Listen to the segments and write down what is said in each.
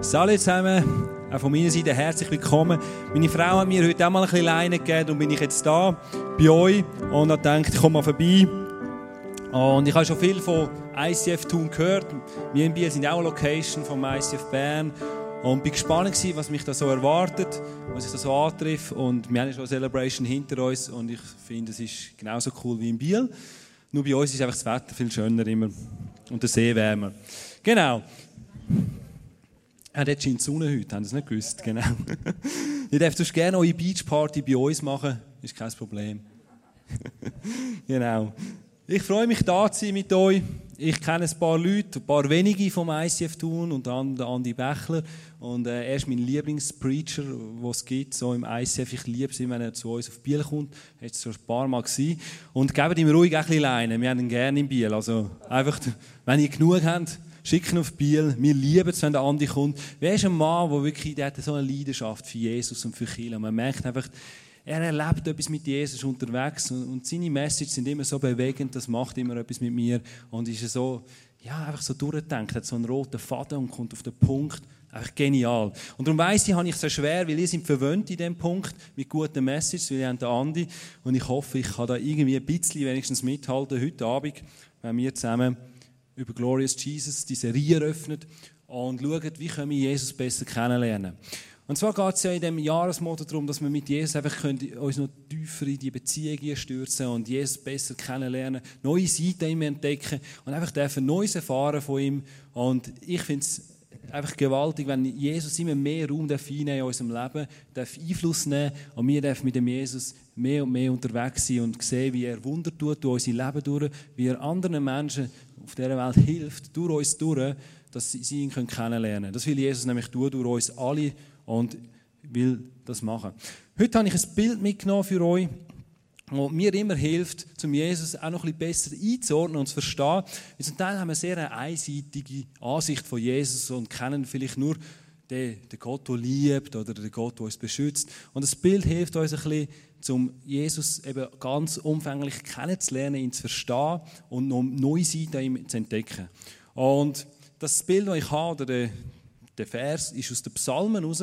Salut zusammen, auch von meiner Seite herzlich willkommen. Meine Frau hat mir heute auch mal ein bisschen Leine gegeben und bin ich jetzt da bei euch und habe gedacht, ich komme mal vorbei. Und ich habe schon viel von ICF Tun gehört. Wir in Biel sind auch eine Location vom ICF Bern. Und bin gespannt was mich da so erwartet, was ich da so antrifft. Und wir haben schon eine Celebration hinter uns und ich finde, es ist genauso cool wie in Biel. Nur bei uns ist einfach das Wetter viel schöner immer und der See wärmer. Genau. Scheint die Sonne heute, haben es nicht gewusst? Genau. Ihr dürft gerne eure Beachparty bei uns machen, ist kein Problem. genau. Ich freue mich, da zu sein mit euch. Ich kenne ein paar Leute, ein paar wenige vom ICF Thun, unter anderem Andi Bächler. Und äh, er ist mein Lieblingspreacher, den es gibt, so im ICF. Ich liebe es, wenn er zu uns auf Biel kommt. Er ist schon ein paar Mal gewesen. Und gebt ihm ruhig ein bisschen Leine. Wir haben ihn gerne in Biel. Also einfach, wenn ihr genug habt, schicken auf Biel. Wir lieben es, wenn der Andi kommt. Wer ist ein Mann, der wirklich der hat so eine Leidenschaft für Jesus und für Kirche? Man merkt einfach, er erlebt etwas mit Jesus unterwegs und, seine Messages sind immer so bewegend, das macht immer etwas mit mir und ist so, ja, einfach so durchdenkt, hat so einen roten Faden und kommt auf den Punkt. Einfach genial. Und darum weiss ich, habe ich es so schwer, weil ihr sind verwöhnt in diesem Punkt mit guten Messages, weil ihr habt den Andi und ich hoffe, ich kann da irgendwie ein bisschen wenigstens mithalten heute Abend, wenn wir zusammen über Glorious Jesus die Serie eröffnen und schauen, wie können wir Jesus besser kennenlernen. Und zwar geht es ja in diesem Jahresmotto darum, dass wir mit Jesus einfach können, uns noch tiefer in die Beziehungen stürzen und Jesus besser kennenlernen, neue Seiten ihm entdecken und einfach dürfen Neues erfahren von ihm. Und ich finde es einfach gewaltig, wenn Jesus immer mehr Raum darf in unserem Leben, darf Einfluss nehmen und wir dürfen mit dem Jesus mehr und mehr unterwegs sein und sehen, wie er Wunder tut durch unser Leben durch, wie er anderen Menschen auf dieser Welt hilft, durch uns durch, dass sie ihn kennenlernen können. Das will Jesus nämlich tun, durch uns alle und will das machen. Heute habe ich ein Bild mitgenommen für euch, das mir immer hilft, zum Jesus auch noch ein bisschen besser einzuordnen und zu verstehen. zum Teil haben wir sehr eine einseitige Ansicht von Jesus und kennen vielleicht nur den, den Gott, der liebt oder den Gott, der uns beschützt. Und das Bild hilft uns ein bisschen, um Jesus eben ganz umfänglich kennenzulernen, ihn zu verstehen und neue Seiten an ihm zu entdecken. Und das Bild, das ich habe, oder der, der Vers ist aus den Psalmen raus.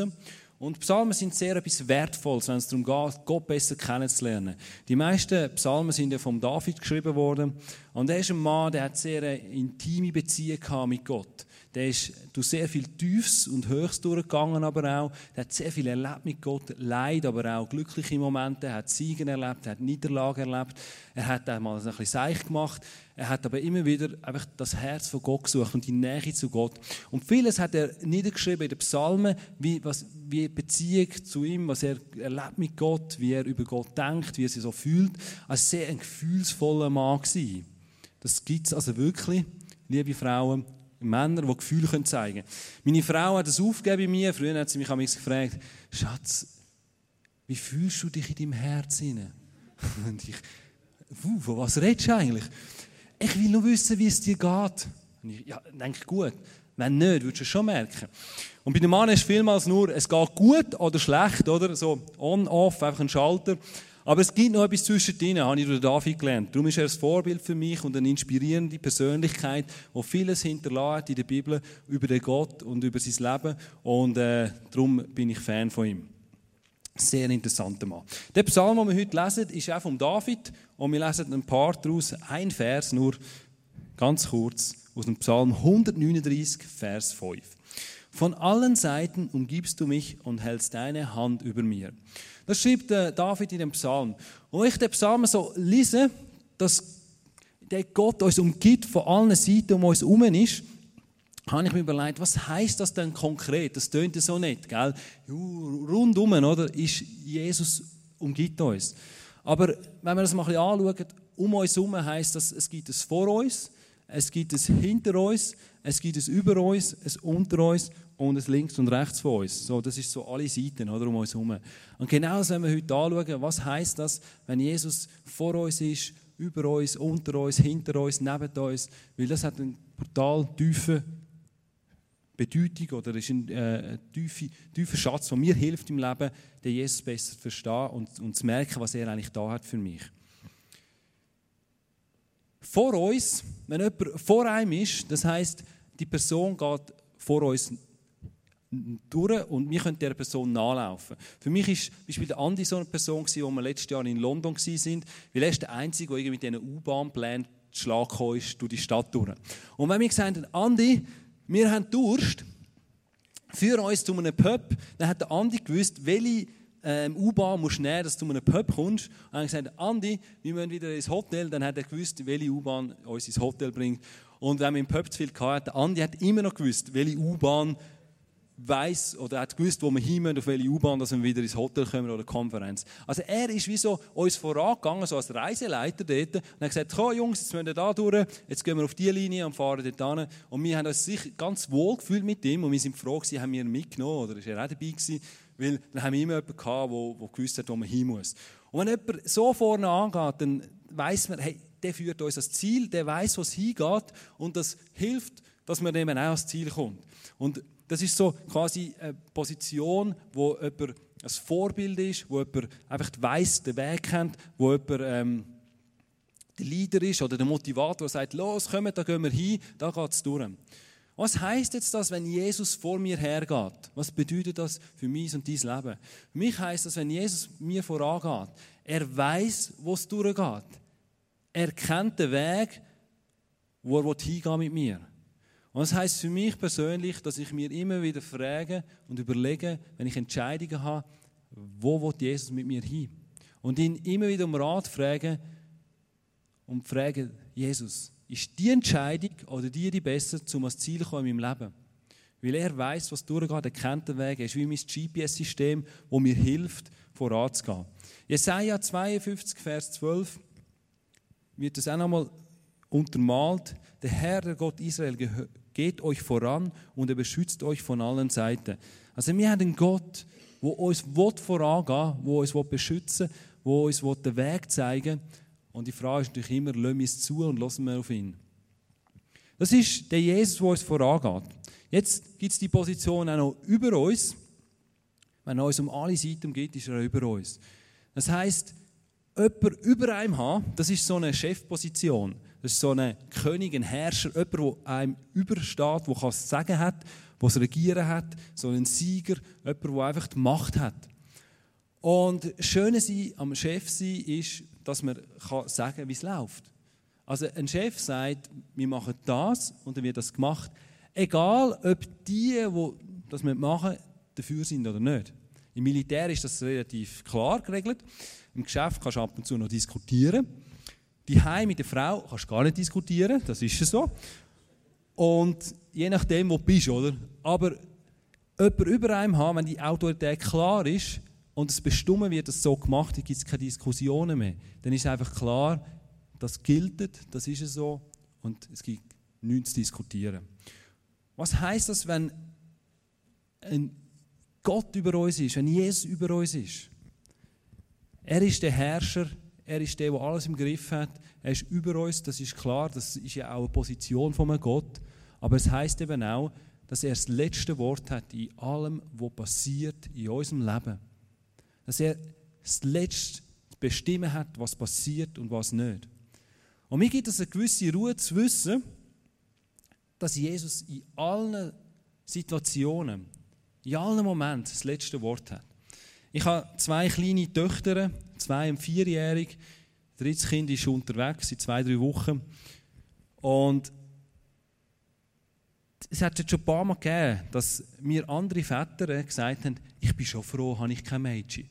Und Psalmen sind sehr etwas Wertvolles, wenn es darum geht, Gott besser kennenzulernen. Die meisten Psalmen sind ja vom David geschrieben worden. Und er ist ein Mann, der hat sehr intime Beziehung mit Gott. Der ist durch sehr viel Tiefs und Höchst durchgegangen, aber auch. Der hat sehr viel erlebt mit Gott, Leid, aber auch glückliche Momente. Er hat Siegen erlebt, er hat Niederlagen erlebt. Er hat einmal ein bisschen seich gemacht. Er hat aber immer wieder einfach das Herz von Gott gesucht und die Nähe zu Gott. Und vieles hat er niedergeschrieben in den Psalmen, wie, was, wie Beziehung zu ihm, was er erlebt mit Gott, wie er über Gott denkt, wie er sich so fühlt. Als sehr ein gefühlsvoller Mann gewesen. Das gibt es also wirklich, liebe Frauen Männer, die Gefühle zeigen können. Meine Frau hat das aufgegeben bei mir. Früher hat sie mich gefragt, Schatz, wie fühlst du dich in deinem Herz hinein? Und ich, von was redest du eigentlich? Ich will nur wissen, wie es dir geht. Und ich, ja, denke gut. Wenn nicht, würdest du es schon merken. Und bei dem Mann ist vielmals nur, es geht gut oder schlecht, oder? So on, off, einfach ein Schalter. Aber es gibt noch etwas zwischendrin, habe ich durch David gelernt. Darum ist er ein Vorbild für mich und eine inspirierende Persönlichkeit, die vieles hinterlässt in der Bibel über den Gott und über sein Leben. Und äh, darum bin ich Fan von ihm. Sehr interessanter Mann. Der Psalm, den wir heute lesen, ist auch von David. Und wir lesen ein paar daraus. Ein Vers nur, ganz kurz, aus dem Psalm 139, Vers 5. Von allen Seiten umgibst du mich und hältst deine Hand über mir. Das schreibt äh, David in dem Psalm. Und wenn ich den Psalm so lese, dass der Gott uns umgibt von allen Seiten um uns herum ist, habe ich mir überlegt, was heißt das denn konkret? Das tönt ja so nicht, gell? Rundum, oder, ist Jesus umgibt uns. Aber wenn wir das mal ein bisschen anschauen, um uns herum heisst das, es gibt es vor uns, es gibt es hinter uns, es gibt es über uns, es unter uns und es links und rechts von uns. So, das ist so alle Seiten oder, um uns herum. Und genau das wenn wir heute anschauen, was heißt das, wenn Jesus vor uns ist, über uns, unter uns, hinter uns, neben uns, weil das hat einen brutal tiefen Bedeutung oder ist ein äh, tiefer, tiefer Schatz, der mir hilft im Leben, den Jesus besser zu verstehen und, und zu merken, was er eigentlich da hat für mich. Vor uns, wenn jemand vor einem ist, das heißt, die Person geht vor uns durch und wir können dieser Person nachlaufen. Für mich ist beispielsweise der Andi so eine Person, die wir letztes Jahr in London waren, weil er ist der Einzige, der mit diesen U-Bahn-Plänen Schlag ist durch die Stadt durch. Und wenn wir gesagt haben, Andi, wir haben Durst, für uns zu einem Pub, dann hat der Andi gewusst, welche ähm, U-Bahn musst du nehmen, dass du zu einem Pub kommst. Und dann haben gesagt, Andi, wir müssen wieder ins Hotel. Dann hat er gewusst, welche U-Bahn uns ins Hotel bringt. Und wenn wir im Pub zu viel hatten, der Andi hat immer noch gewusst, welche U-Bahn weiß oder hat gewusst, wo wir hin müssen, auf welche U-Bahn, dass wir wieder ins Hotel kommen oder Konferenz. Also er ist wie so uns vorangegangen, so als Reiseleiter dort und hat gesagt, komm Jungs, jetzt müssen wir da durch, jetzt gehen wir auf diese Linie und fahren dort hin. Und wir haben uns sicher ganz wohl gefühlt mit ihm und wir sind froh gewesen, haben wir ihn mitgenommen oder ist er auch dabei gewesen, weil dann haben wir immer jemanden gehabt, der, der gewusst hat, wo man hin muss. Und wenn jemand so vorne angeht, dann weiß man, hey, der führt uns ans Ziel, der weiß, wo es hingeht und das hilft, dass man eben auch ans Ziel kommt. Und das ist so quasi eine Position, wo jemand ein Vorbild ist, wo jemand einfach weiss, den Weg kennt, wo jemand ähm, der Leader ist oder der Motivator, der sagt, los, kommt, da gehen wir hin, da geht es durch. Was heißt jetzt das, wenn Jesus vor mir hergeht? Was bedeutet das für mich und dein Leben? Für mich heißt das, wenn Jesus mir vorangeht, er weiß, wo es durchgeht. Er kennt den Weg, wo er hingehen mit mir. Und das heißt für mich persönlich, dass ich mir immer wieder frage und überlege, wenn ich Entscheidungen habe, wo will Jesus mit mir hin? Und ihn immer wieder um Rat frage und frage, Jesus, ist die Entscheidung oder die die besser, um ans Ziel zu kommen in meinem Leben? Weil er weiß, was durchgeht, er kennt den Weg, er ist wie mein GPS-System, wo mir hilft, voranzugehen. Jesaja 52, Vers 12 wird das auch nochmal untermalt. Der Herr, der Gott Israel, geht euch voran und er beschützt euch von allen Seiten. Also wir haben einen Gott, der uns vorangehen will, der uns beschützen will, der uns den Weg zeigen. Und die Frage ist natürlich immer, lassen wir es zu und lassen wir auf ihn. Das ist der Jesus, der uns vorangeht. Jetzt gibt es die Position auch noch über uns. Wenn er uns um alle Seiten geht, ist er auch über uns. Das heißt, jemand über einem haben, das ist so eine Chefposition. Das ist so ein König, ein Herrscher, jemand, der einem übersteht, der das Sagen hat, der das Regieren hat, so ein Sieger, jemand, der einfach die Macht hat. Und das Schöne am Chef sein ist, dass man sagen kann, wie es läuft. Also ein Chef sagt, wir machen das und dann wird das gemacht. Egal, ob die, die das machen, dafür sind oder nicht. Im Militär ist das relativ klar geregelt. Im Geschäft kannst du ab und zu noch diskutieren. Die Heim mit der Frau kannst du gar nicht diskutieren, das ist so. Und je nachdem, wo du bist, oder? Aber jemand über einem haben, wenn die Autorität klar ist und es bestimmt wird, dass es so gemacht wird, gibt es keine Diskussionen mehr. Dann ist einfach klar, das gilt, das ist so und es gibt nichts zu diskutieren. Was heißt das, wenn ein Gott über uns ist, wenn Jesus über uns ist? Er ist der Herrscher er ist der, der alles im Griff hat. Er ist über uns, das ist klar. Das ist ja auch eine Position von einem Gott. Aber es heißt eben auch, dass er das letzte Wort hat in allem, was passiert in unserem Leben. Dass er das letzte Bestimmen hat, was passiert und was nicht. Und mir gibt es eine gewisse Ruhe zu wissen, dass Jesus in allen Situationen, in allen Momenten das letzte Wort hat. Ich habe zwei kleine Töchter, zwei- und vierjährig. Das dritte Kind ist unterwegs, seit zwei, drei Wochen. Und es hat jetzt schon ein paar Mal gegeben, dass mir andere Väter gesagt haben, ich bin schon froh, habe ich kein Mädchen.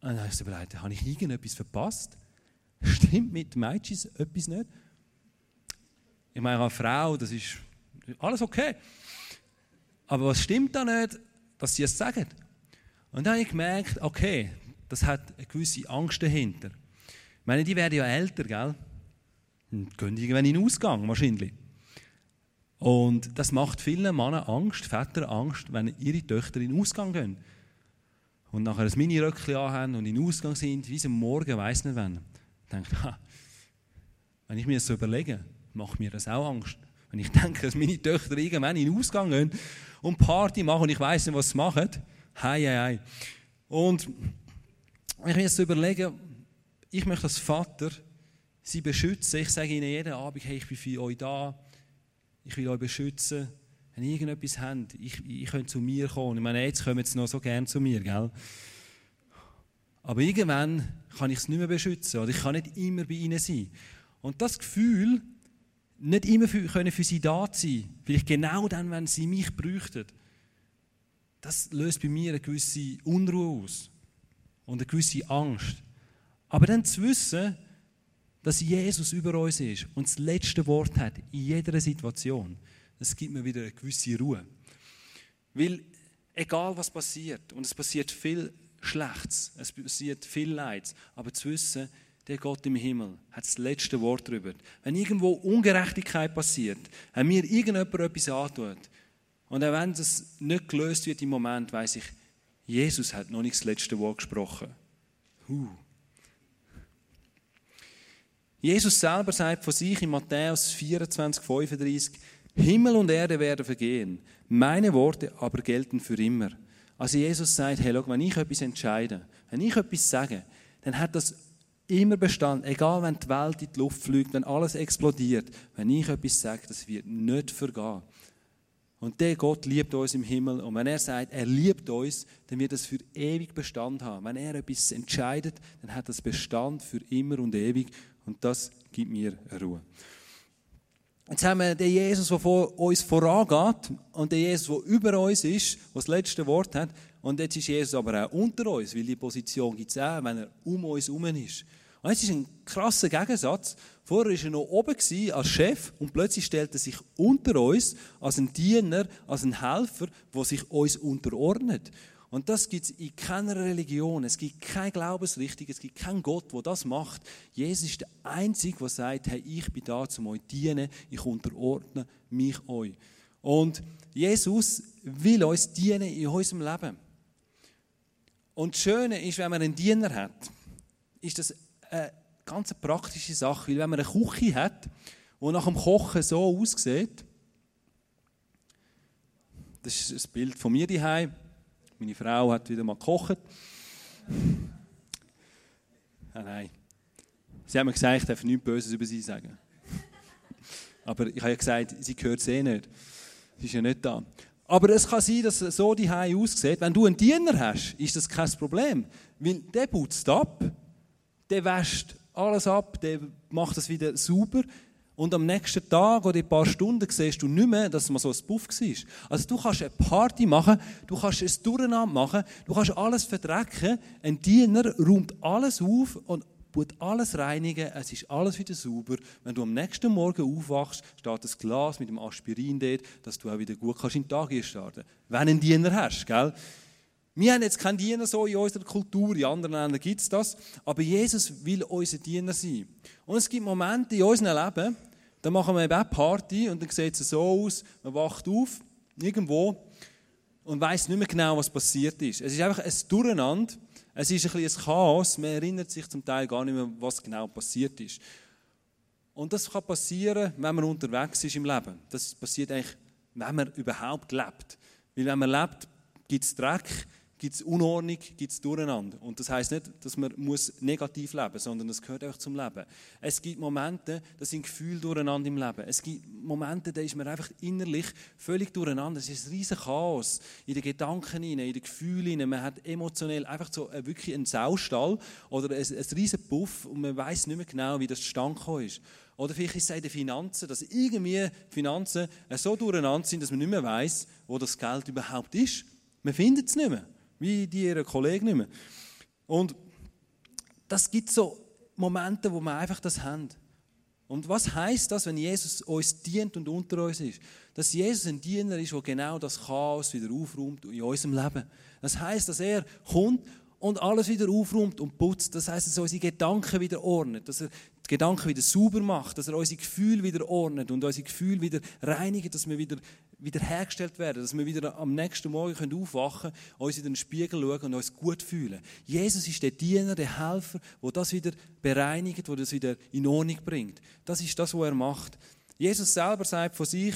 Und dann habe ich habe ich irgendetwas verpasst? Stimmt mit Mädchen etwas nicht? Ich meine, eine Frau, das ist alles okay. Aber was stimmt da nicht? Dass sie es sagen. Und dann habe ich gemerkt, okay, das hat eine gewisse Angst dahinter. Ich meine, die werden ja älter, gell? Und gehen irgendwann in den Ausgang, wahrscheinlich. Und das macht vielen Männern Angst, Väter Angst, wenn ihre Töchter in den Ausgang gehen. Und nachher ein Mini-Röckchen anhaben und in den Ausgang sind, wie sie morgen, weiss nicht wann. Ich denke, ha, wenn ich mir das so überlege, macht mir das auch Angst. Wenn ich denke, dass meine Töchter irgendwann in den Ausgang gehen und Party machen und ich weiß nicht, was sie machen, hei, hei, hei. Und ich mir jetzt so überlege, ich möchte als Vater sie beschützen. Ich sage ihnen jeden Abend, hey, ich bin für euch da. Ich will euch beschützen. wenn ihr irgendetwas habt, ich, ich könnt zu mir kommen. Ich meine, jetzt kommen sie noch so gern zu mir, gell? Aber irgendwann kann ich es nicht mehr beschützen oder ich kann nicht immer bei ihnen sein. Und das Gefühl, nicht immer für, können für sie da sein, vielleicht genau dann, wenn sie mich bräuchten, das löst bei mir eine gewisse Unruhe aus und eine gewisse Angst. Aber dann zu wissen, dass Jesus über uns ist und das letzte Wort hat in jeder Situation, das gibt mir wieder eine gewisse Ruhe. Weil egal was passiert, und es passiert viel Schlechtes, es passiert viel Leid, aber zu wissen, der Gott im Himmel hat das letzte Wort darüber. Wenn irgendwo Ungerechtigkeit passiert, wenn mir irgendjemand etwas antut, und auch wenn das nicht gelöst wird im Moment, weiß ich, Jesus hat noch nicht das letzte Wort gesprochen. Huh. Jesus selber sagt von sich in Matthäus 24, 35, Himmel und Erde werden vergehen, meine Worte aber gelten für immer. Also Jesus sagt, hey, schau, wenn ich etwas entscheide, wenn ich etwas sage, dann hat das immer Bestand, egal wenn die Welt in die Luft fliegt, wenn alles explodiert, wenn ich etwas sage, das wird nicht vergehen. Und der Gott liebt uns im Himmel und wenn er sagt, er liebt uns, dann wird das für ewig Bestand haben. Wenn er etwas entscheidet, dann hat das Bestand für immer und ewig und das gibt mir Ruhe. Jetzt haben wir den Jesus, der vor uns vorangeht und den Jesus, der über uns ist, der das letzte Wort hat. Und jetzt ist Jesus aber auch unter uns, weil die Position gibt es auch, wenn er um uns herum ist. Und jetzt ist ein krasser Gegensatz. Vorher war er noch oben als Chef und plötzlich stellt er sich unter uns als ein Diener, als ein Helfer, der sich uns unterordnet. Und das gibt es in keiner Religion. Es gibt keine Glaubensrichtung, es gibt keinen Gott, der das macht. Jesus ist der Einzige, der sagt, hey, ich bin da, um euch zu dienen, ich unterordne mich euch. Und Jesus will uns dienen in unserem Leben. Und das Schöne ist, wenn man einen Diener hat, ist das eine ganz praktische Sache. Weil wenn man eine Küche hat, die nach dem Kochen so aussieht, das ist ein Bild von mir daheim. Meine Frau hat wieder mal gekocht. Ah, nein. Sie haben mir gesagt, ich darf nichts Böses über sie sagen. Aber ich habe ja gesagt, sie gehört es eh nicht. Sie ist ja nicht da. Aber es kann sein, dass so die aussieht. Wenn du einen Diener hast, ist das kein Problem. Weil der putzt ab, der wäscht alles ab, der macht das wieder sauber. Und am nächsten Tag oder in ein paar Stunden siehst du nicht mehr, dass es mal so ein Puff war. Also du kannst eine Party machen, du kannst ein Durcheinander machen, du kannst alles verdrecken. Ein Diener räumt alles auf und tut alles reinigen, es ist alles wieder sauber. Wenn du am nächsten Morgen aufwachst, steht das Glas mit dem Aspirin dort, dass du auch wieder gut kannst in den Tag starten Wenn du einen Diener hast, gell? Wir haben jetzt keinen Diener so in unserer Kultur, in anderen Ländern gibt es das, aber Jesus will unser Diener sein. Und es gibt Momente in unserem Leben, da machen wir eine Party und dann sieht es so aus, man wacht auf, irgendwo, und weiß nicht mehr genau, was passiert ist. Es ist einfach ein Durcheinander, es ist ein bisschen ein Chaos, man erinnert sich zum Teil gar nicht mehr, was genau passiert ist. Und das kann passieren, wenn man unterwegs ist im Leben. Das passiert eigentlich, wenn man überhaupt lebt. Weil wenn man lebt, gibt es Dreck, gibt es Unordnung, gibt es Durcheinander. Und das heißt nicht, dass man muss negativ leben muss, sondern das gehört auch zum Leben. Es gibt Momente, da sind Gefühle durcheinander im Leben. Es gibt Momente, da ist man einfach innerlich völlig durcheinander. Es ist ein riesen Chaos in den Gedanken, in den Gefühlen. Man hat emotionell einfach so wirklich einen Saustall oder ein, ein riesen Puff und man weiß nicht mehr genau, wie das zustande ist. Oder vielleicht ist es in den Finanzen, dass irgendwie Finanzen so durcheinander sind, dass man nicht mehr weiß, wo das Geld überhaupt ist. Man findet es nicht mehr. Wie die ihre Kollegen nicht mehr. Und das gibt so Momente, wo wir einfach das haben. Und was heißt das, wenn Jesus uns dient und unter uns ist? Dass Jesus ein Diener ist, der genau das Chaos wieder aufräumt in unserem Leben. Das heißt, dass er kommt und alles wieder aufräumt und putzt. Das heißt, dass er unsere Gedanken wieder ordnet, dass er die Gedanken wieder sauber macht, dass er unsere Gefühle wieder ordnet und unsere Gefühle wieder reinigt, dass wir wieder wiederhergestellt werden, dass wir wieder am nächsten Morgen aufwachen können, uns in den Spiegel schauen und uns gut fühlen. Jesus ist der Diener, der Helfer, der das wieder bereinigt, der das wieder in Ordnung bringt. Das ist das, was er macht. Jesus selber sagt von sich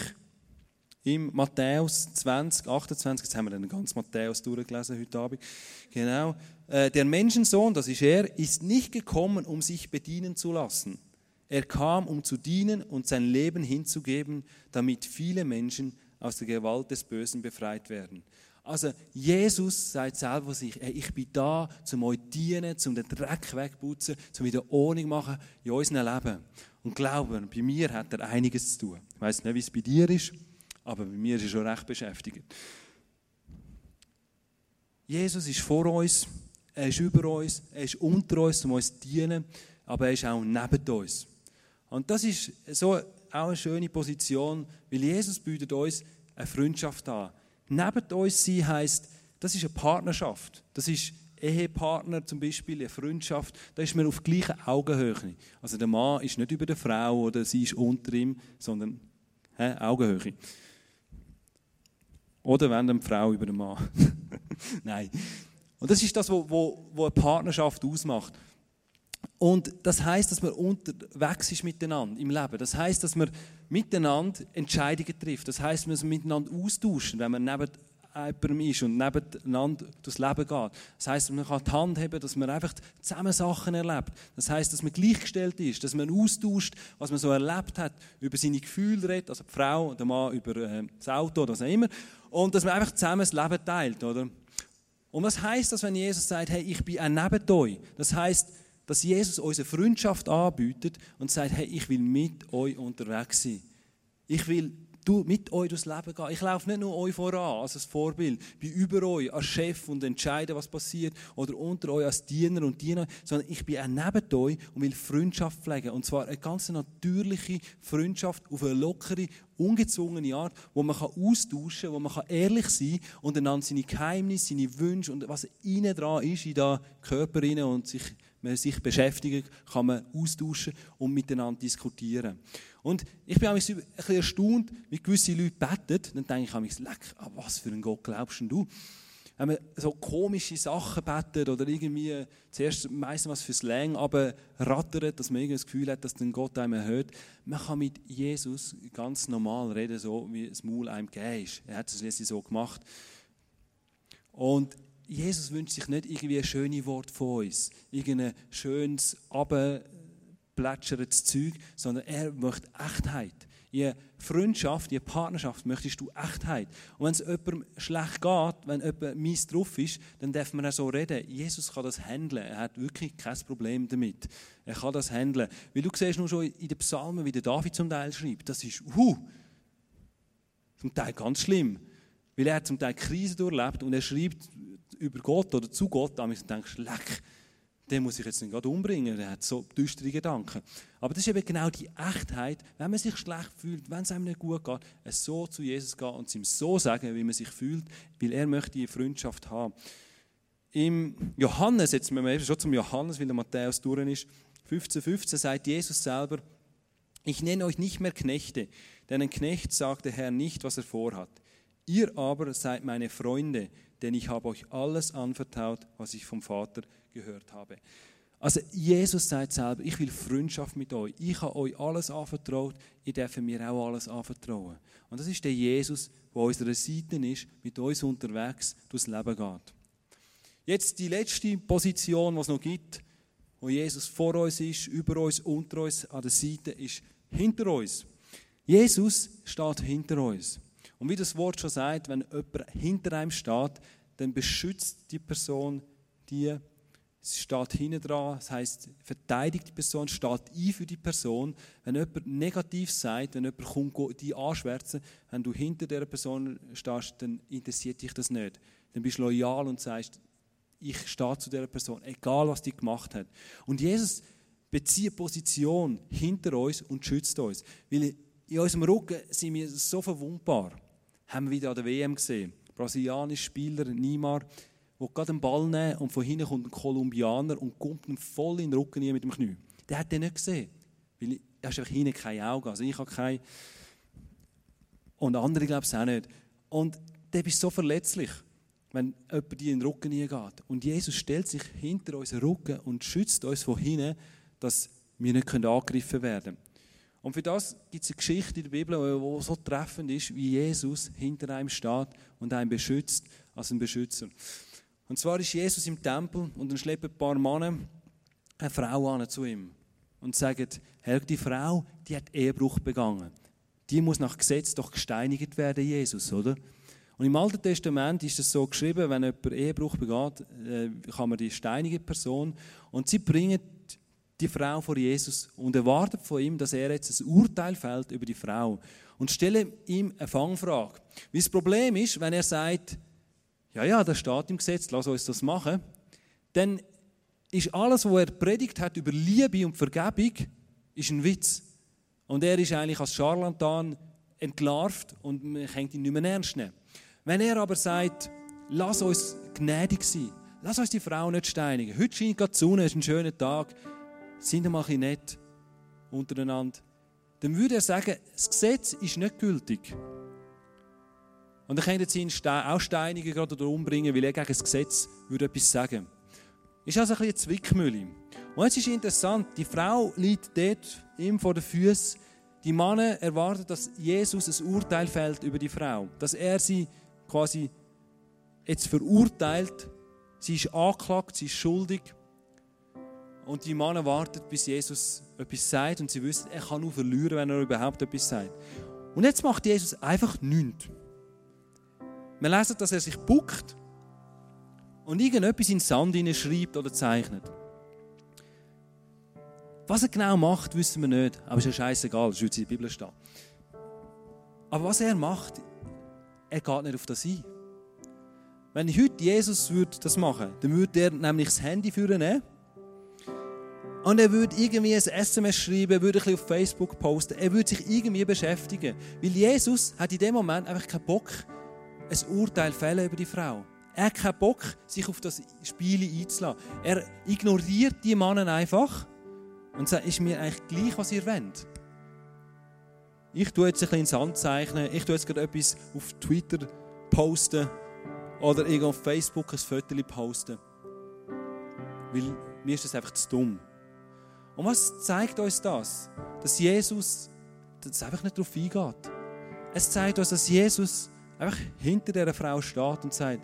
im Matthäus 20, 28, jetzt haben wir den ganzen Matthäus durchgelesen heute Abend, genau, äh, der Menschensohn, das ist er, ist nicht gekommen, um sich bedienen zu lassen. Er kam, um zu dienen und sein Leben hinzugeben, damit viele Menschen aus der Gewalt des Bösen befreit werden. Also Jesus sagt selber sich, hey, ich bin da, um euch zu dienen, um den Dreck wegputzen, um wieder Ordnung machen in unserem Leben. Und glauben, bei mir hat er einiges zu tun. Ich weiß nicht, wie es bei dir ist, aber bei mir ist er schon recht beschäftigt. Jesus ist vor uns, er ist über uns, er ist unter uns, um uns zu dienen, aber er ist auch neben uns. Und das ist so auch eine schöne Position, weil Jesus bietet uns eine Freundschaft an. Neben uns sein heisst, das ist eine Partnerschaft. Das ist Ehepartner zum Beispiel, eine Freundschaft, da ist man auf gleicher Augenhöhe. Also der Mann ist nicht über der Frau oder sie ist unter ihm, sondern he, Augenhöhe. Oder wenn dann die Frau über den Mann. Nein. Und das ist das, was eine Partnerschaft ausmacht. Und das heißt, dass man unterwegs ist miteinander im Leben. Das heißt, dass man miteinander Entscheidungen trifft. Das heißt, man miteinander austauschen, wenn man neben jemandem ist und nebeneinander durchs Leben geht. Das heißt, man kann die Hand haben, dass man einfach zusammen Sachen erlebt. Das heißt, dass man gleichgestellt ist, dass man austauscht, was man so erlebt hat, über seine Gefühle redet, also die Frau, der Mann über äh, das Auto oder was auch immer. Und dass man einfach zusammen das Leben teilt, oder? Und was heißt das, wenn Jesus sagt, hey, ich bin auch neben euch? Das heißt, dass Jesus unsere Freundschaft anbietet und sagt, hey, ich will mit euch unterwegs sein. Ich will mit euch durchs Leben gehen. Ich laufe nicht nur euch voran als ein Vorbild, bin über euch als Chef und entscheide, was passiert, oder unter euch als Diener und Diener, sondern ich bin auch neben euch und will Freundschaft pflegen. Und zwar eine ganz natürliche Freundschaft auf eine lockere, ungezwungene Art, wo man austauschen kann, wo man ehrlich sein kann und einander seine Geheimnisse, seine Wünsche und was innen dran ist, in den Körper und sich man sich beschäftigt, kann man austauschen und miteinander diskutieren. Und ich bin ein bisschen erstaunt, wie gewisse Leute beten. Dann denke ich an leck, an was für einen Gott glaubst du? Wenn man so komische Sachen betet oder irgendwie zuerst meistens was für Slang, aber rattert, dass man irgendwie das Gefühl hat, dass dann Gott einem erhört. Man kann mit Jesus ganz normal reden, so wie das Maul einem gegeben ist. Er hat es so gemacht. Und Jesus wünscht sich nicht irgendwie ein schönes Wort von uns, irgendein schönes, abplätscherndes Zeug, sondern er möchte Echtheit. In Freundschaft, in Partnerschaft möchtest du Echtheit. Und wenn es jemandem schlecht geht, wenn jemand mies drauf ist, dann darf man auch so reden. Jesus kann das handeln. Er hat wirklich kein Problem damit. Er kann das handeln. Weil du siehst nur schon in den Psalmen, wie der David zum Teil schreibt. Das ist, uh, zum Teil ganz schlimm. Weil er zum Teil Krise durchlebt und er schreibt über Gott oder zu Gott, da denkst du, leck, den muss ich jetzt nicht gerade umbringen, der hat so düstere Gedanken. Aber das ist eben genau die Echtheit, wenn man sich schlecht fühlt, wenn es einem nicht gut geht, es so zu Jesus gehen und es ihm so sagen, wie man sich fühlt, weil er möchte die Freundschaft haben. Im Johannes, jetzt müssen wir eben schon zum Johannes, weil der Matthäus durch ist, 15,15 15 sagt Jesus selber, ich nenne euch nicht mehr Knechte, denn ein Knecht sagt der Herr nicht, was er vorhat. Ihr aber seid meine Freunde, denn ich habe euch alles anvertraut, was ich vom Vater gehört habe. Also Jesus sagt selber, ich will Freundschaft mit euch. Ich habe euch alles anvertraut, ihr dürft mir auch alles anvertrauen. Und das ist der Jesus, der unserer Seite ist, mit uns unterwegs durchs Leben geht. Jetzt die letzte Position, die es noch gibt, wo Jesus vor uns ist, über uns, unter uns, an der Seite, ist hinter uns. Jesus steht hinter uns. Und wie das Wort schon sagt, wenn jemand hinter einem steht, dann beschützt die Person die. Sie steht hinten dran, das heißt, verteidigt die Person, steht ein für die Person. Wenn jemand negativ sagt, wenn jemand kommt, die anschwärzen, wenn du hinter der Person stehst, dann interessiert dich das nicht. Dann bist du loyal und sagst, ich stehe zu der Person, egal was die gemacht hat. Und Jesus bezieht Position hinter uns und schützt uns. Weil in unserem Rücken sind wir so verwundbar haben wir wieder an der WM gesehen. Brasilianischer Spieler, Neymar, der gerade den Ball nimmt und von hinten kommt ein Kolumbianer und kommt ihm voll in den Rücken mit dem Knie. Der hat den nicht gesehen. Weil er hat einfach hinten keine Augen. Also ich habe keine. Und andere glauben es auch nicht. Und der ist so verletzlich, wenn jemand dir in den Rücken geht. Und Jesus stellt sich hinter unseren Rücken und schützt uns von hinten, dass wir nicht angegriffen werden können. Und für das gibt es eine Geschichte in der Bibel, die so treffend ist, wie Jesus hinter einem steht und einen beschützt als ein Beschützer. Und zwar ist Jesus im Tempel und dann schleppen ein paar Männer eine Frau an zu ihm und sagen, Herr, die Frau, die hat Ehebruch begangen. die muss nach Gesetz doch gesteinigt werden, Jesus, oder? Und im Alten Testament ist es so geschrieben, wenn jemand Ehebruch begeht, äh, kann man die steinige Person und sie bringen die Frau vor Jesus und erwartet von ihm, dass er jetzt ein Urteil fällt über die Frau und stellen ihm eine Fangfrage. Wie das Problem ist, wenn er sagt, ja, ja, das steht im Gesetz, lass uns das machen, dann ist alles, was er predigt hat über Liebe und Vergebung, ist ein Witz. Und er ist eigentlich als Scharlatan entlarvt und man kann ihn nicht mehr ernst nehmen. Wenn er aber sagt, lass uns gnädig sein, lass uns die Frau nicht steinigen. Heute scheint gerade die Sonne, ist ein schöner Tag, sind ein bisschen nett untereinander. Dann würde er sagen, das Gesetz ist nicht gültig. Und dann könnten sie ihn auch steinigen oder umbringen, weil er gegen das Gesetz würde etwas sagen. Ist also ein bisschen eine Zwickmühle. Und jetzt ist interessant, die Frau liegt dort ihm vor den Füßen. Die Männer erwarten, dass Jesus ein Urteil fällt über die Frau. Dass er sie quasi jetzt verurteilt. Sie ist angeklagt, sie ist schuldig. Und die Männer warten, bis Jesus etwas sagt. Und sie wissen, er kann nur verlieren, wenn er überhaupt etwas sagt. Und jetzt macht Jesus einfach nichts. Wir lesen, dass er sich buckt und irgendetwas in den Sand schreibt oder zeichnet. Was er genau macht, wissen wir nicht. Aber ist ja scheißegal, das ist in der Bibel stehen. Aber was er macht, er geht nicht auf das ein. Wenn heute Jesus würde das machen dann würde er nämlich das Handy führen und er würde irgendwie ein SMS schreiben, er würde ein bisschen auf Facebook posten, er würde sich irgendwie beschäftigen. Weil Jesus hat in dem Moment einfach keinen Bock, ein Urteil fällen über die Frau. Er hat keinen Bock, sich auf das Spiel einzulassen. Er ignoriert die Männer einfach und sagt, ist mir eigentlich gleich, was ihr wollt. Ich tue jetzt ein bisschen ins Sand zeichnen, ich tue jetzt gerade etwas auf Twitter posten oder irgendwo auf Facebook ein Foto posten. Weil mir ist das einfach zu dumm. Und was zeigt uns das? Dass Jesus das einfach nicht darauf eingeht. Es zeigt uns, dass Jesus einfach hinter dieser Frau steht und sagt,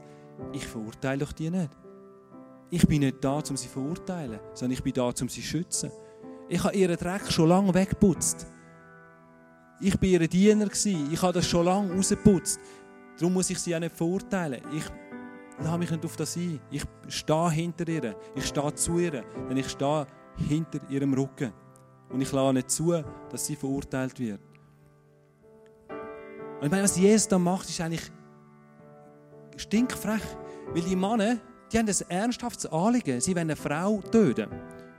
ich verurteile doch die nicht. Ich bin nicht da, um sie zu verurteilen, sondern ich bin da, um sie zu schützen. Ich habe ihren Dreck schon lange weggeputzt. Ich war ihr Diener. Ich habe das schon lange rausgeputzt. Darum muss ich sie auch nicht verurteilen. Ich lasse mich nicht auf das ein. Ich stehe hinter ihr. Ich stehe zu ihr. Denn ich stehe hinter ihrem Rücken. Und ich lasse nicht zu, dass sie verurteilt wird. Und ich meine, was Jesus da macht, ist eigentlich stinkfrech. Weil die Männer, die haben ein ernsthaftes Anliegen. Sie wollen eine Frau töten.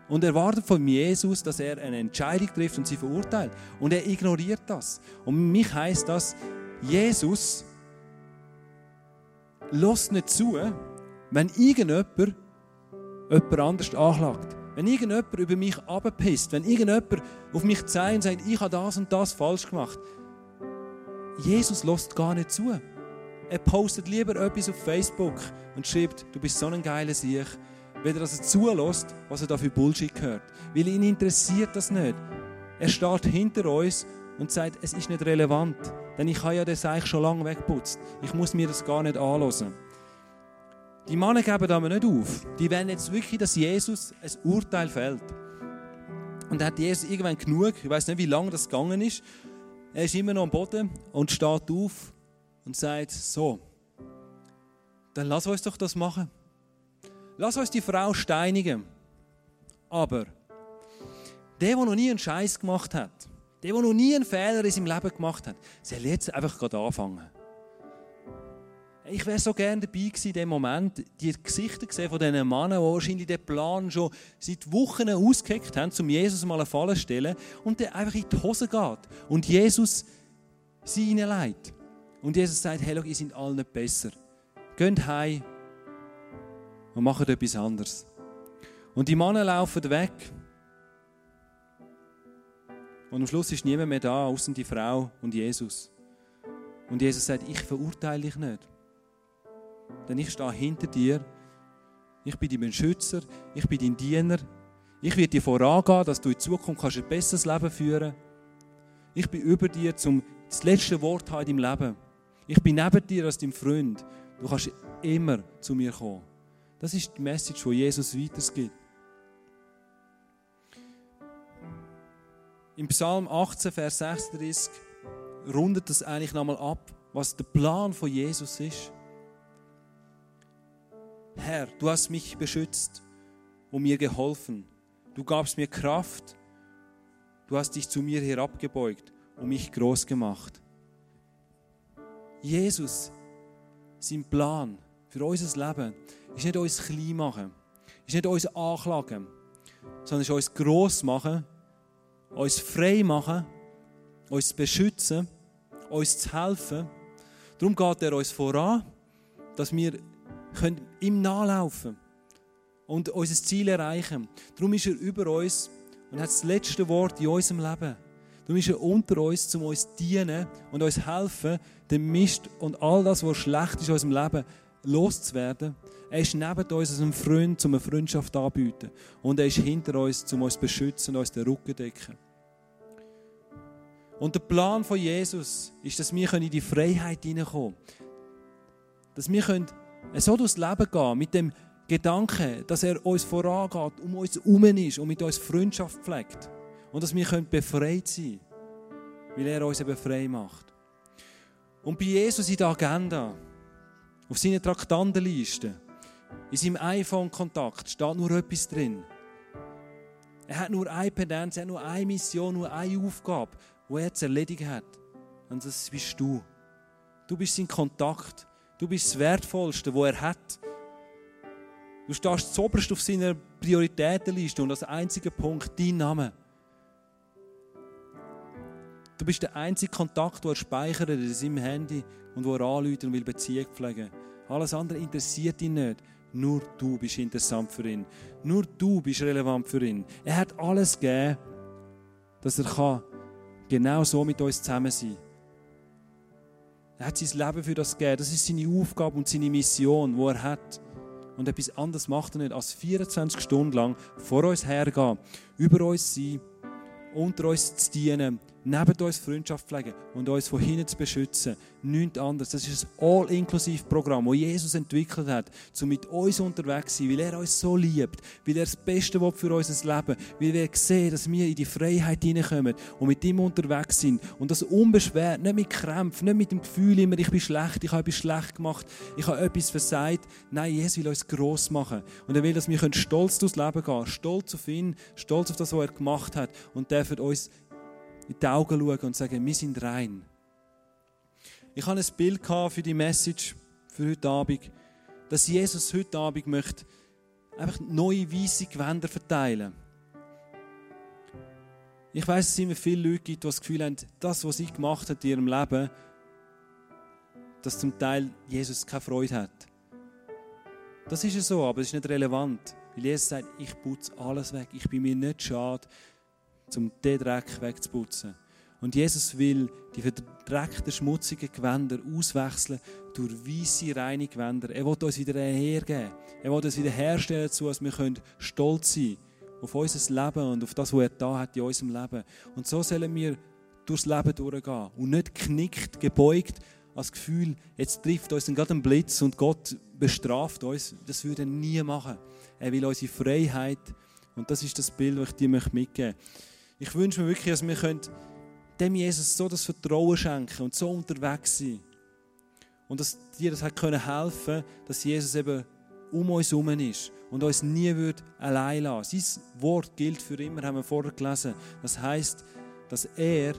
Und erwartet von Jesus, dass er eine Entscheidung trifft und sie verurteilt. Und er ignoriert das. Und mich heißt das, Jesus lässt nicht zu, wenn irgendjemand jemand anders anklagt. Wenn irgendjemand über mich abpisst, wenn irgendjemand auf mich zeigt und sagt, ich habe das und das falsch gemacht. Jesus lässt gar nicht zu. Er postet lieber etwas auf Facebook und schreibt, du bist so ein geiler Sieg, weder dass er zulässt, was er da für Bullshit hört. Weil ihn interessiert das nicht. Er steht hinter uns und sagt, es ist nicht relevant. Denn ich habe ja das eigentlich schon lange weggeputzt. Ich muss mir das gar nicht anhören. Die Männer geben aber nicht auf. Die wollen jetzt wirklich, dass Jesus ein Urteil fällt. Und dann hat Jesus irgendwann genug, ich weiß nicht, wie lange das gegangen ist. Er ist immer noch am Boden und steht auf und sagt, so, dann lass uns doch das machen. Lass uns die Frau steinigen. Aber der, der noch nie einen Scheiß gemacht hat, der, der noch nie einen Fehler in seinem Leben gemacht hat, soll jetzt einfach gerade anfangen. Ich wäre so gerne dabei gewesen in dem Moment, die Gesichter gesehen von diesen Männern, die wahrscheinlich den Plan schon seit Wochen ausgeheckt haben, um Jesus mal eine Falle zu stellen und der einfach in die Hose geht und Jesus sie hineinlegt. Und Jesus sagt, hey, ihr seid alle nicht besser. Geht heim, und machen etwas anderes. Und die Männer laufen weg. Und am Schluss ist niemand mehr da, außer die Frau und Jesus. Und Jesus sagt, ich verurteile dich nicht. Denn ich stehe hinter dir. Ich bin dein Schützer. Ich bin dein Diener. Ich werde dir vorangehen, dass du in Zukunft kannst ein besseres Leben führen kannst. Ich bin über dir, um das letzte Wort in deinem Leben. Ich bin neben dir als dein Freund. Du kannst immer zu mir kommen. Das ist die Message, die Jesus weitergibt. Im Psalm 18, Vers 36 rundet das eigentlich nochmal ab, was der Plan von Jesus ist. Herr, du hast mich beschützt und mir geholfen. Du gabst mir Kraft. Du hast dich zu mir herabgebeugt und mich groß gemacht. Jesus, sein Plan für unser Leben ist nicht uns klein machen, ist nicht uns anklagen, sondern ist uns gross machen, uns frei machen, uns beschützen, uns zu helfen. Darum geht er uns voran, dass wir ihm nachlaufen können und unser Ziel erreichen. Darum ist er über uns und hat das letzte Wort in unserem Leben. Darum ist er unter uns, um uns zu dienen und uns helfen, den Mist und all das, was schlecht ist in unserem Leben, loszuwerden. Er ist neben uns als ein Freund, um eine Freundschaft anzubieten. Und er ist hinter uns, um uns zu beschützen und uns den Rücken zu decken. Und der Plan von Jesus ist, dass wir in die Freiheit hineinkommen können. Dass wir so durchs Leben gehen mit dem Gedanke, dass er uns vorangeht, um uns herum ist und mit uns Freundschaft pflegt. Und dass wir befreit sein können, weil er uns eben frei macht. Und bei Jesus in der Agenda, auf seiner Traktandenliste, in seinem iPhone-Kontakt steht nur etwas drin. Er hat nur eine Pendenz, er hat nur eine Mission, nur eine Aufgabe, die er zu erledigen hat. Und das bist du. Du bist sein Kontakt. Du bist das Wertvollste, das er hat. Du stehst zoberst auf seiner Prioritätenliste und als einziger Punkt dein Name. Du bist der einzige Kontakt, den er speichert in seinem Handy und wo er anruft und will Beziehung pflegen. Alles andere interessiert ihn nicht. Nur du bist interessant für ihn. Nur du bist relevant für ihn. Er hat alles gegeben, dass er genau so mit uns zusammen sein kann. Er hat sein Leben für das gegeben. Das ist seine Aufgabe und seine Mission, die er hat. Und etwas anderes macht er nicht, als 24 Stunden lang vor uns hergehen, über uns sein, unter uns zu dienen, neben uns Freundschaft pflegen und uns von hinten zu beschützen. Nichts anderes. Das ist ein All-Inklusiv-Programm, das Jesus entwickelt hat, um mit uns unterwegs zu sein, weil er uns so liebt, weil er das Beste will für unser Leben, weil er sieht, dass wir in die Freiheit hineinkommen und mit ihm unterwegs sind. Und das unbeschwert, nicht mit Krämpfen, nicht mit dem Gefühl immer, ich bin schlecht, ich habe etwas schlecht gemacht, ich habe etwas versagt. Nein, Jesus will uns gross machen. Und er will, dass wir stolz durchs Leben gehen stolz auf ihn, stolz auf das, was er gemacht hat und dürfen uns in die Augen schauen und sagen, wir sind rein. Ich habe ein Bild für die Message für heute Abend, dass Jesus heute Abend möchte einfach neue weiße Gewänder verteilen. Ich weiß, es immer viele Leute gibt, die das Gefühl haben, das, was sie gemacht hat in ihrem Leben, dass zum Teil Jesus keine Freude hat. Das ist ja so, aber es ist nicht relevant. Weil Jesus sagt, ich putze alles weg. Ich bin mir nicht schade, um den Dreck wegzuputzen. Und Jesus will die verdreckten, schmutzigen Gewänder auswechseln durch weiße, reine Gewänder. Er will uns wieder hergeben. Er will uns wieder herstellen dazu, dass wir stolz sein können auf unser Leben und auf das, was er da hat in unserem Leben. Und so sollen wir durchs Leben durchgehen und nicht knickt, gebeugt, als Gefühl, jetzt trifft uns gerade ein Blitz und Gott bestraft uns. Das würde er nie machen. Er will unsere Freiheit und das ist das Bild, das ich dir mitgeben möchte. Ich wünsche mir wirklich, dass wir dem Jesus so das Vertrauen schenken und so unterwegs sein. Und dass dir das können helfen, dass Jesus eben um uns herum ist und uns nie wird allein lassen. Sein Wort gilt für immer, haben wir vorher gelesen. Das heißt, dass er,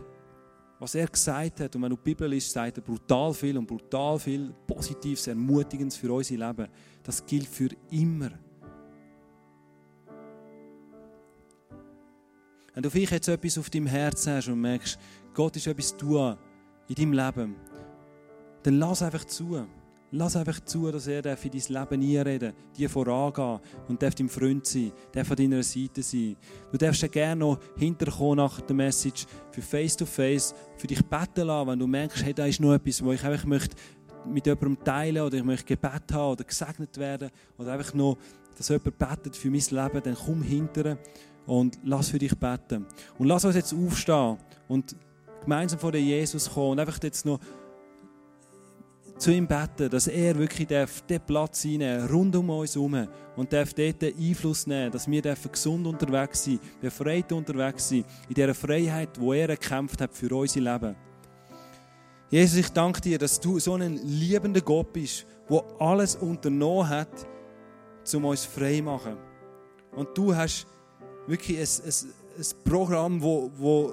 was er gesagt hat, und wenn du die Bibel liest, sagt er brutal viel und brutal viel Positives, Ermutigendes für unser Leben. Das gilt für immer. Wenn du vielleicht jetzt etwas auf deinem Herzen hast und merkst, Gott ist etwas tun in deinem Leben, dann lass einfach zu. Lass einfach zu, dass er in dein Leben einreden darf, dir vorangehen und darf dein Freund sein, darf an deiner Seite sein. Du darfst ja gerne noch hinterkommen nach der Message für Face-to-Face, für dich beten lassen, wenn du merkst, hey, da ist noch etwas, wo ich einfach möchte mit jemandem teilen oder ich möchte Gebet haben oder gesegnet werden oder einfach noch, dass jemand betet für mein Leben, dann komm hinterher und lass für dich beten. Und lass uns jetzt aufstehen und gemeinsam vor den Jesus kommen und einfach jetzt noch zu ihm beten, dass er wirklich darf den Platz einnehmen rund um uns herum und darf dort Einfluss nehmen, dass wir gesund unterwegs sein, befreit unterwegs sein, in dieser Freiheit, wo er gekämpft hat für unser Leben. Jesus, ich danke dir, dass du so ein liebender Gott bist, der alles unternommen hat, um uns frei zu machen. Und du hast wirklich ein, ein, ein Programm, wo, wo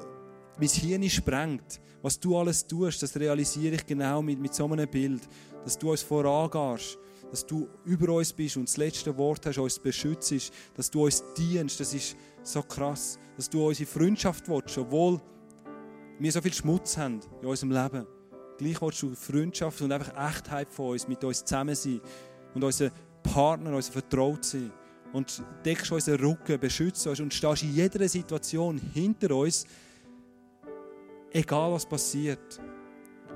mein Hirn sprengt. Was du alles tust, das realisiere ich genau mit, mit so einem Bild. Dass du uns vorangehst, dass du über uns bist und das letzte Wort hast, uns beschützt, dass du uns dienst. Das ist so krass. Dass du unsere Freundschaft willst, obwohl wir so viel Schmutz haben in unserem Leben. Gleich willst du Freundschaft und einfach Echtheit von uns, mit uns zusammen sein und unser Partner, unser Vertraut sein. Und deckst unseren Rücken, beschützt uns und stehst in jeder Situation hinter uns, egal was passiert.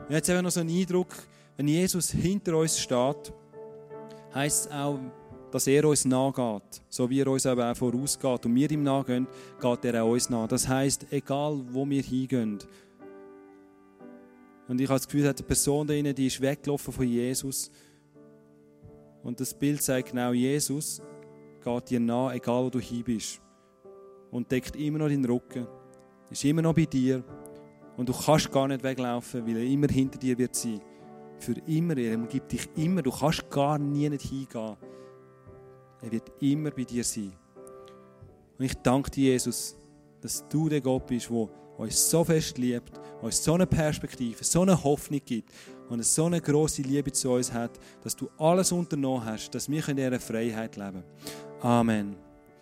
Und jetzt haben wir noch so einen Eindruck, wenn Jesus hinter uns steht, heisst es auch, dass er uns nachgeht. So wie er uns aber auch vorausgeht und wir ihm nachgehen, geht er auch uns nach. Das heisst, egal wo wir hingehen. Und ich habe das Gefühl, eine Person da drin, die ist weggelaufen von Jesus. Und das Bild zeigt genau, Jesus geht dir nach, egal wo du hin bist. Und deckt immer noch deinen Rücken. Ist immer noch bei dir. Und du kannst gar nicht weglaufen, weil er immer hinter dir wird sein. Für immer. Er umgibt dich immer. Du kannst gar nie nicht hingehen. Er wird immer bei dir sein. Und ich danke dir, Jesus, dass du der Gott bist, der uns so fest liebt, uns so eine Perspektive, so eine Hoffnung gibt und so eine große Liebe zu uns hat, dass du alles unternommen hast, dass wir in dieser Freiheit leben können. Amen.